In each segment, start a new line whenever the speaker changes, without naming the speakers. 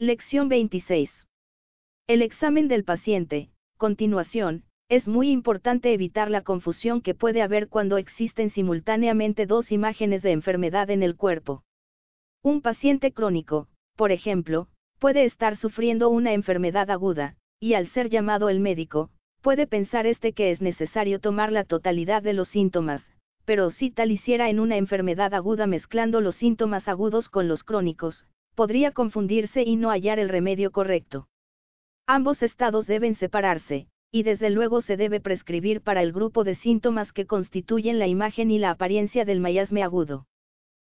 Lección 26. El examen del paciente. Continuación, es muy importante evitar la confusión que puede haber cuando existen simultáneamente dos imágenes de enfermedad en el cuerpo. Un paciente crónico, por ejemplo, puede estar sufriendo una enfermedad aguda, y al ser llamado el médico, puede pensar este que es necesario tomar la totalidad de los síntomas, pero si tal hiciera en una enfermedad aguda mezclando los síntomas agudos con los crónicos, podría confundirse y no hallar el remedio correcto. Ambos estados deben separarse, y desde luego se debe prescribir para el grupo de síntomas que constituyen la imagen y la apariencia del mayasme agudo.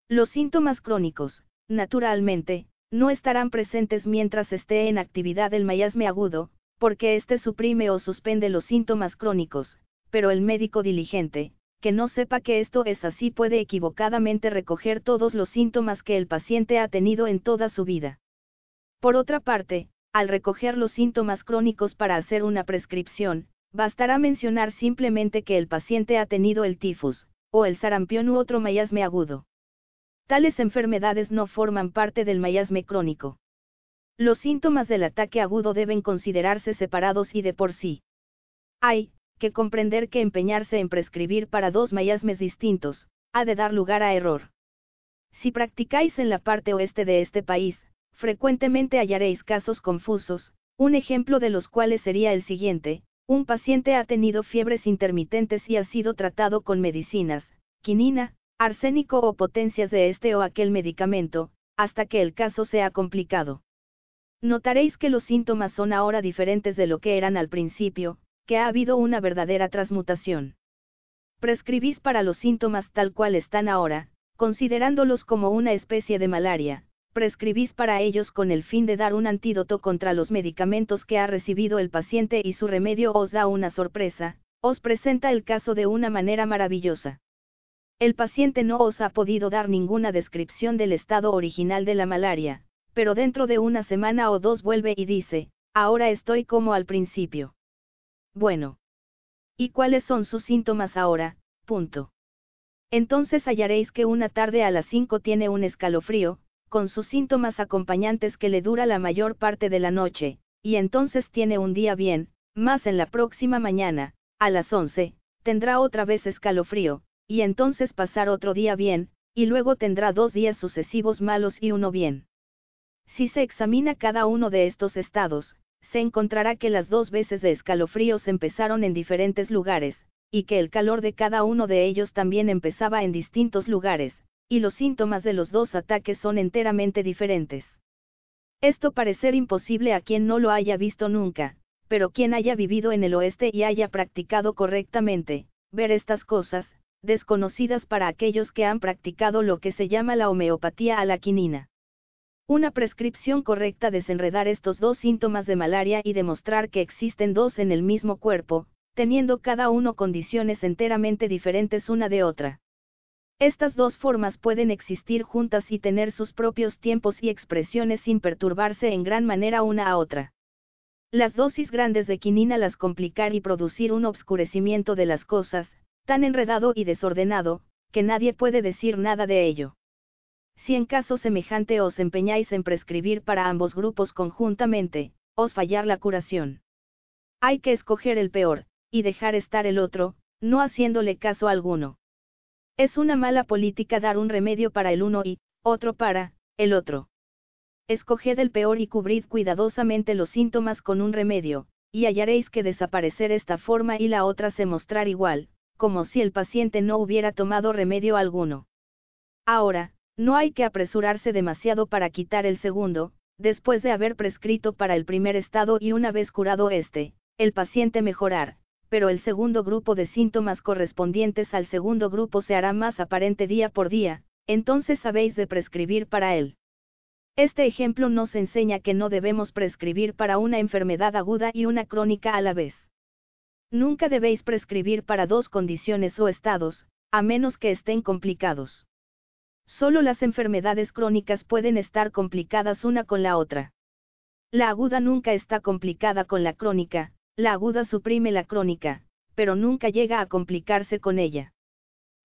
Los síntomas crónicos, naturalmente, no estarán presentes mientras esté en actividad el mayasme agudo, porque éste suprime o suspende los síntomas crónicos, pero el médico diligente, que no sepa que esto es así puede equivocadamente recoger todos los síntomas que el paciente ha tenido en toda su vida. Por otra parte, al recoger los síntomas crónicos para hacer una prescripción, bastará mencionar simplemente que el paciente ha tenido el tifus, o el sarampión u otro mayasme agudo. Tales enfermedades no forman parte del mayasme crónico. Los síntomas del ataque agudo deben considerarse separados y de por sí. Hay, que comprender que empeñarse en prescribir para dos mayasmes distintos, ha de dar lugar a error. Si practicáis en la parte oeste de este país, frecuentemente hallaréis casos confusos, un ejemplo de los cuales sería el siguiente, un paciente ha tenido fiebres intermitentes y ha sido tratado con medicinas, quinina, arsénico o potencias de este o aquel medicamento, hasta que el caso sea complicado. Notaréis que los síntomas son ahora diferentes de lo que eran al principio, que ha habido una verdadera transmutación. Prescribís para los síntomas tal cual están ahora, considerándolos como una especie de malaria, prescribís para ellos con el fin de dar un antídoto contra los medicamentos que ha recibido el paciente y su remedio os da una sorpresa, os presenta el caso de una manera maravillosa. El paciente no os ha podido dar ninguna descripción del estado original de la malaria, pero dentro de una semana o dos vuelve y dice, ahora estoy como al principio. Bueno. ¿Y cuáles son sus síntomas ahora? Punto. Entonces hallaréis que una tarde a las 5 tiene un escalofrío, con sus síntomas acompañantes que le dura la mayor parte de la noche, y entonces tiene un día bien, más en la próxima mañana, a las 11, tendrá otra vez escalofrío, y entonces pasar otro día bien, y luego tendrá dos días sucesivos malos y uno bien. Si se examina cada uno de estos estados, se encontrará que las dos veces de escalofríos empezaron en diferentes lugares, y que el calor de cada uno de ellos también empezaba en distintos lugares, y los síntomas de los dos ataques son enteramente diferentes. Esto parecer imposible a quien no lo haya visto nunca, pero quien haya vivido en el oeste y haya practicado correctamente, ver estas cosas, desconocidas para aquellos que han practicado lo que se llama la homeopatía a la quinina. Una prescripción correcta desenredar estos dos síntomas de malaria y demostrar que existen dos en el mismo cuerpo, teniendo cada uno condiciones enteramente diferentes una de otra. Estas dos formas pueden existir juntas y tener sus propios tiempos y expresiones sin perturbarse en gran manera una a otra. Las dosis grandes de quinina las complicar y producir un obscurecimiento de las cosas, tan enredado y desordenado, que nadie puede decir nada de ello. Si en caso semejante os empeñáis en prescribir para ambos grupos conjuntamente, os fallar la curación. Hay que escoger el peor, y dejar estar el otro, no haciéndole caso alguno. Es una mala política dar un remedio para el uno y, otro para, el otro. Escoged el peor y cubrid cuidadosamente los síntomas con un remedio, y hallaréis que desaparecer esta forma y la otra se mostrar igual, como si el paciente no hubiera tomado remedio alguno. Ahora, no hay que apresurarse demasiado para quitar el segundo, después de haber prescrito para el primer estado y una vez curado este, el paciente mejorar, pero el segundo grupo de síntomas correspondientes al segundo grupo se hará más aparente día por día, entonces habéis de prescribir para él. Este ejemplo nos enseña que no debemos prescribir para una enfermedad aguda y una crónica a la vez. Nunca debéis prescribir para dos condiciones o estados, a menos que estén complicados. Solo las enfermedades crónicas pueden estar complicadas una con la otra. La aguda nunca está complicada con la crónica, la aguda suprime la crónica, pero nunca llega a complicarse con ella.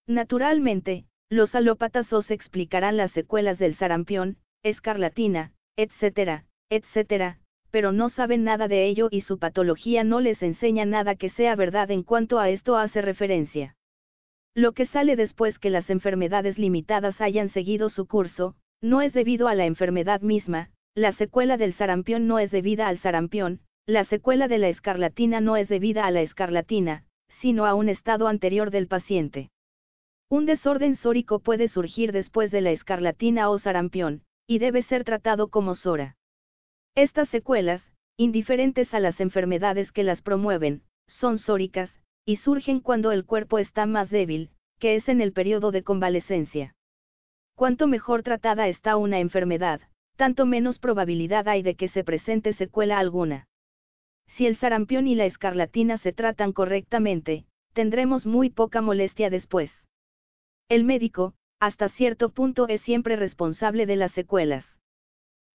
Naturalmente, los alópatas os explicarán las secuelas del sarampión, escarlatina, etc., etc., pero no saben nada de ello y su patología no les enseña nada que sea verdad en cuanto a esto hace referencia. Lo que sale después que las enfermedades limitadas hayan seguido su curso, no es debido a la enfermedad misma, la secuela del sarampión no es debida al sarampión, la secuela de la escarlatina no es debida a la escarlatina, sino a un estado anterior del paciente. Un desorden sórico puede surgir después de la escarlatina o sarampión, y debe ser tratado como SORA. Estas secuelas, indiferentes a las enfermedades que las promueven, son sóricas, y surgen cuando el cuerpo está más débil, que es en el periodo de convalecencia. Cuanto mejor tratada está una enfermedad, tanto menos probabilidad hay de que se presente secuela alguna. Si el sarampión y la escarlatina se tratan correctamente, tendremos muy poca molestia después. El médico, hasta cierto punto, es siempre responsable de las secuelas.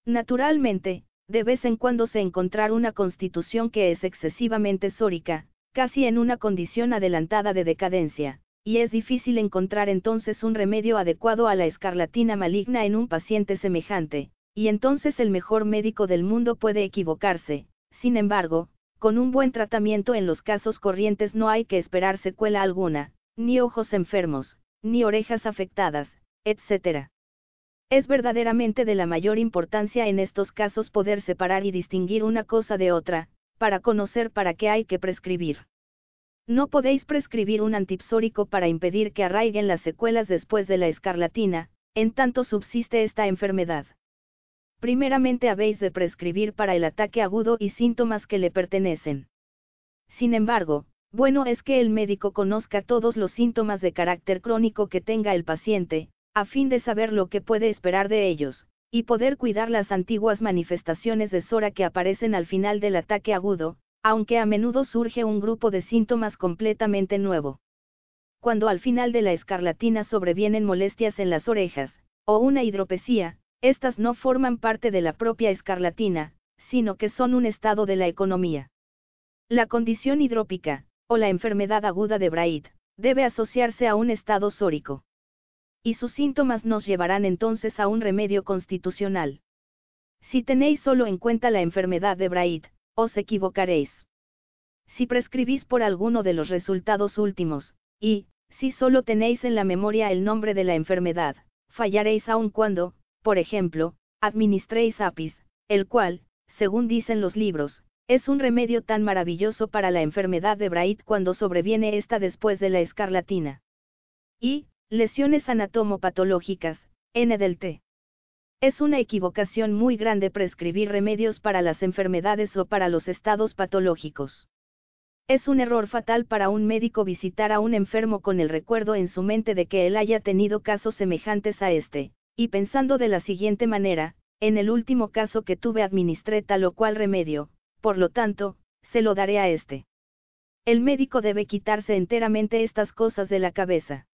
Naturalmente, de vez en cuando se encontrar una constitución que es excesivamente sórica, casi en una condición adelantada de decadencia, y es difícil encontrar entonces un remedio adecuado a la escarlatina maligna en un paciente semejante, y entonces el mejor médico del mundo puede equivocarse. Sin embargo, con un buen tratamiento en los casos corrientes no hay que esperar secuela alguna, ni ojos enfermos, ni orejas afectadas, etc. Es verdaderamente de la mayor importancia en estos casos poder separar y distinguir una cosa de otra, para conocer para qué hay que prescribir. No podéis prescribir un antipsórico para impedir que arraiguen las secuelas después de la escarlatina, en tanto subsiste esta enfermedad. Primeramente habéis de prescribir para el ataque agudo y síntomas que le pertenecen. Sin embargo, bueno es que el médico conozca todos los síntomas de carácter crónico que tenga el paciente, a fin de saber lo que puede esperar de ellos, y poder cuidar las antiguas manifestaciones de Sora que aparecen al final del ataque agudo, aunque a menudo surge un grupo de síntomas completamente nuevo. Cuando al final de la escarlatina sobrevienen molestias en las orejas, o una hidropesía, estas no forman parte de la propia escarlatina, sino que son un estado de la economía. La condición hidrópica, o la enfermedad aguda de Bright, debe asociarse a un estado sórico y sus síntomas nos llevarán entonces a un remedio constitucional. Si tenéis solo en cuenta la enfermedad de Bright, os equivocaréis. Si prescribís por alguno de los resultados últimos, y, si solo tenéis en la memoria el nombre de la enfermedad, fallaréis aun cuando, por ejemplo, administréis apis, el cual, según dicen los libros, es un remedio tan maravilloso para la enfermedad de Bright cuando sobreviene esta después de la escarlatina. Y, Lesiones anatomopatológicas, N del T. Es una equivocación muy grande prescribir remedios para las enfermedades o para los estados patológicos. Es un error fatal para un médico visitar a un enfermo con el recuerdo en su mente de que él haya tenido casos semejantes a este, y pensando de la siguiente manera, en el último caso que tuve administré tal o cual remedio, por lo tanto, se lo daré a este. El médico debe quitarse enteramente estas cosas de la cabeza.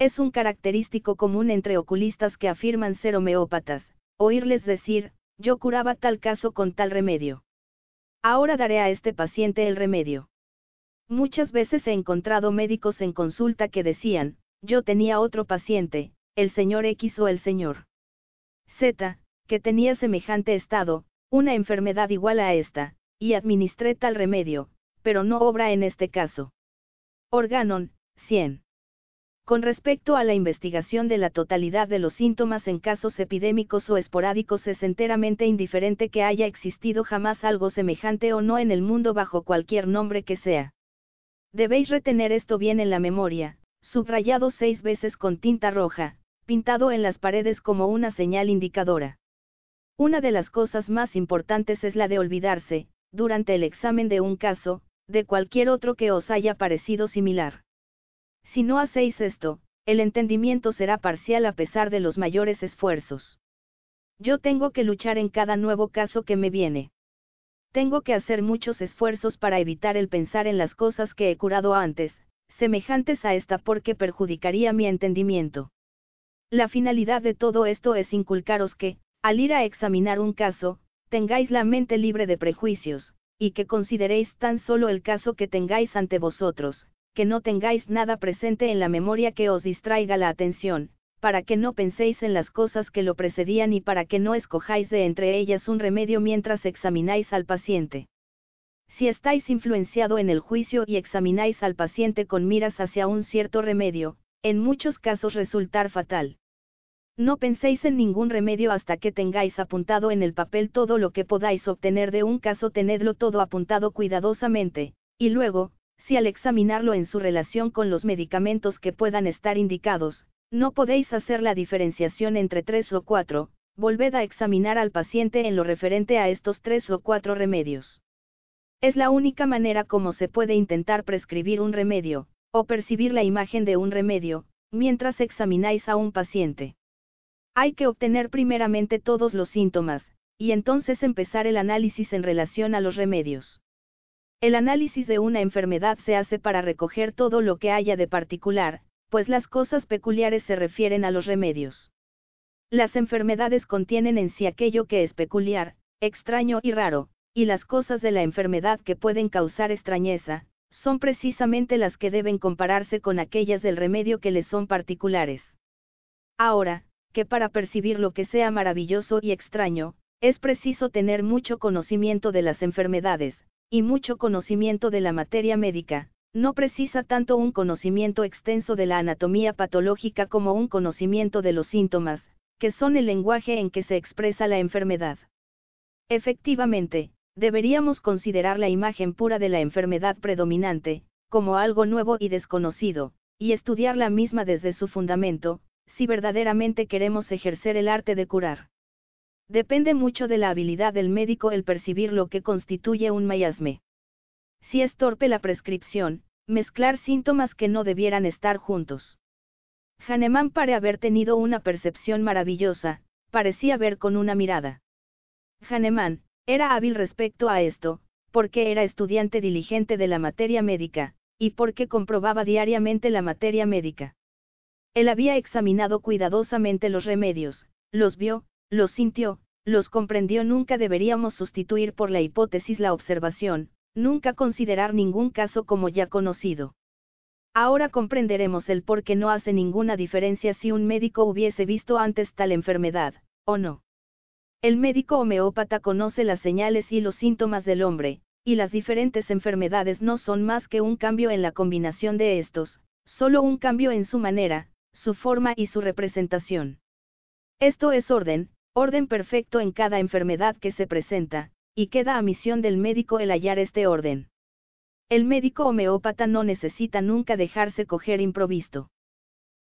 Es un característico común entre oculistas que afirman ser homeópatas, oírles decir, yo curaba tal caso con tal remedio. Ahora daré a este paciente el remedio. Muchas veces he encontrado médicos en consulta que decían, yo tenía otro paciente, el señor X o el señor Z, que tenía semejante estado, una enfermedad igual a esta, y administré tal remedio, pero no obra en este caso. Organon, 100. Con respecto a la investigación de la totalidad de los síntomas en casos epidémicos o esporádicos es enteramente indiferente que haya existido jamás algo semejante o no en el mundo bajo cualquier nombre que sea. Debéis retener esto bien en la memoria, subrayado seis veces con tinta roja, pintado en las paredes como una señal indicadora. Una de las cosas más importantes es la de olvidarse, durante el examen de un caso, de cualquier otro que os haya parecido similar. Si no hacéis esto, el entendimiento será parcial a pesar de los mayores esfuerzos. Yo tengo que luchar en cada nuevo caso que me viene. Tengo que hacer muchos esfuerzos para evitar el pensar en las cosas que he curado antes, semejantes a esta porque perjudicaría mi entendimiento. La finalidad de todo esto es inculcaros que, al ir a examinar un caso, tengáis la mente libre de prejuicios, y que consideréis tan solo el caso que tengáis ante vosotros, que no tengáis nada presente en la memoria que os distraiga la atención, para que no penséis en las cosas que lo precedían y para que no escojáis de entre ellas un remedio mientras examináis al paciente. Si estáis influenciado en el juicio y examináis al paciente con miras hacia un cierto remedio, en muchos casos resultar fatal. No penséis en ningún remedio hasta que tengáis apuntado en el papel todo lo que podáis obtener de un caso, tenedlo todo apuntado cuidadosamente, y luego, si al examinarlo en su relación con los medicamentos que puedan estar indicados, no podéis hacer la diferenciación entre tres o cuatro, volved a examinar al paciente en lo referente a estos tres o cuatro remedios. Es la única manera como se puede intentar prescribir un remedio, o percibir la imagen de un remedio, mientras examináis a un paciente. Hay que obtener primeramente todos los síntomas, y entonces empezar el análisis en relación a los remedios. El análisis de una enfermedad se hace para recoger todo lo que haya de particular, pues las cosas peculiares se refieren a los remedios. Las enfermedades contienen en sí aquello que es peculiar, extraño y raro, y las cosas de la enfermedad que pueden causar extrañeza, son precisamente las que deben compararse con aquellas del remedio que les son particulares. Ahora, que para percibir lo que sea maravilloso y extraño, es preciso tener mucho conocimiento de las enfermedades, y mucho conocimiento de la materia médica, no precisa tanto un conocimiento extenso de la anatomía patológica como un conocimiento de los síntomas, que son el lenguaje en que se expresa la enfermedad. Efectivamente, deberíamos considerar la imagen pura de la enfermedad predominante, como algo nuevo y desconocido, y estudiar la misma desde su fundamento, si verdaderamente queremos ejercer el arte de curar. Depende mucho de la habilidad del médico el percibir lo que constituye un miasme. Si es torpe la prescripción, mezclar síntomas que no debieran estar juntos. Hahnemann pare haber tenido una percepción maravillosa, parecía ver con una mirada. Hahnemann, era hábil respecto a esto, porque era estudiante diligente de la materia médica, y porque comprobaba diariamente la materia médica. Él había examinado cuidadosamente los remedios, los vio, los sintió, los comprendió. Nunca deberíamos sustituir por la hipótesis la observación, nunca considerar ningún caso como ya conocido. Ahora comprenderemos el por qué no hace ninguna diferencia si un médico hubiese visto antes tal enfermedad, o no. El médico homeópata conoce las señales y los síntomas del hombre, y las diferentes enfermedades no son más que un cambio en la combinación de estos, solo un cambio en su manera, su forma y su representación. Esto es orden, orden perfecto en cada enfermedad que se presenta, y queda a misión del médico el hallar este orden. El médico homeópata no necesita nunca dejarse coger improvisto.